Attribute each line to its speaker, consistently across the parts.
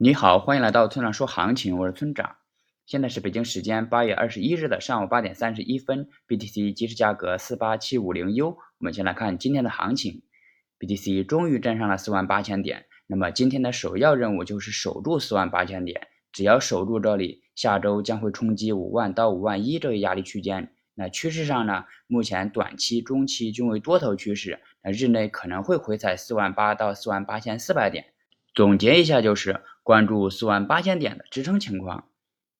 Speaker 1: 你好，欢迎来到村长说行情，我是村长。现在是北京时间八月二十一日的上午八点三十一分，BTC 即时价格四八七五零 U。我们先来看今天的行情，BTC 终于站上了四万八千点。那么今天的首要任务就是守住四万八千点，只要守住这里，下周将会冲击五万到五万一这一压力区间。那趋势上呢，目前短期、中期均为多头趋势，那日内可能会回踩四万八到四万八千四百点。总结一下就是。关注四万八千点的支撑情况。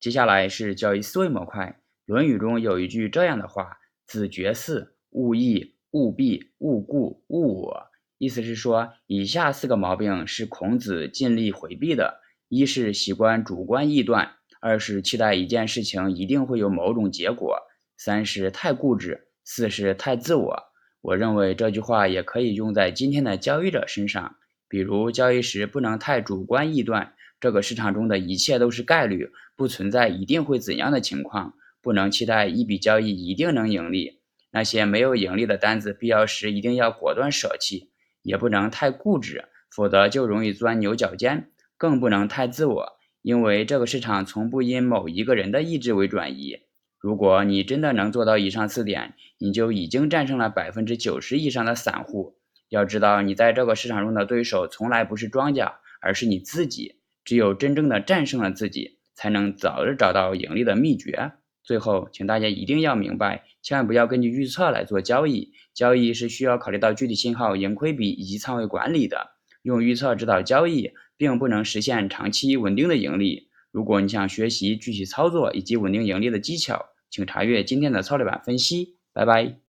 Speaker 1: 接下来是交易思维模块。《论语》中有一句这样的话：“子绝嗣，勿义，勿弊，勿固，勿我。”意思是说，以下四个毛病是孔子尽力回避的：一是习惯主观臆断；二是期待一件事情一定会有某种结果；三是太固执；四是太自我。我认为这句话也可以用在今天的交易者身上。比如交易时不能太主观臆断，这个市场中的一切都是概率，不存在一定会怎样的情况，不能期待一笔交易一定能盈利。那些没有盈利的单子，必要时一定要果断舍弃，也不能太固执，否则就容易钻牛角尖。更不能太自我，因为这个市场从不因某一个人的意志为转移。如果你真的能做到以上四点，你就已经战胜了百分之九十以上的散户。要知道，你在这个市场中的对手从来不是庄家，而是你自己。只有真正的战胜了自己，才能早日找到盈利的秘诀。最后，请大家一定要明白，千万不要根据预测来做交易。交易是需要考虑到具体信号、盈亏比以及仓位管理的。用预测指导交易，并不能实现长期稳定的盈利。如果你想学习具体操作以及稳定盈利的技巧，请查阅今天的操作版分析。拜拜。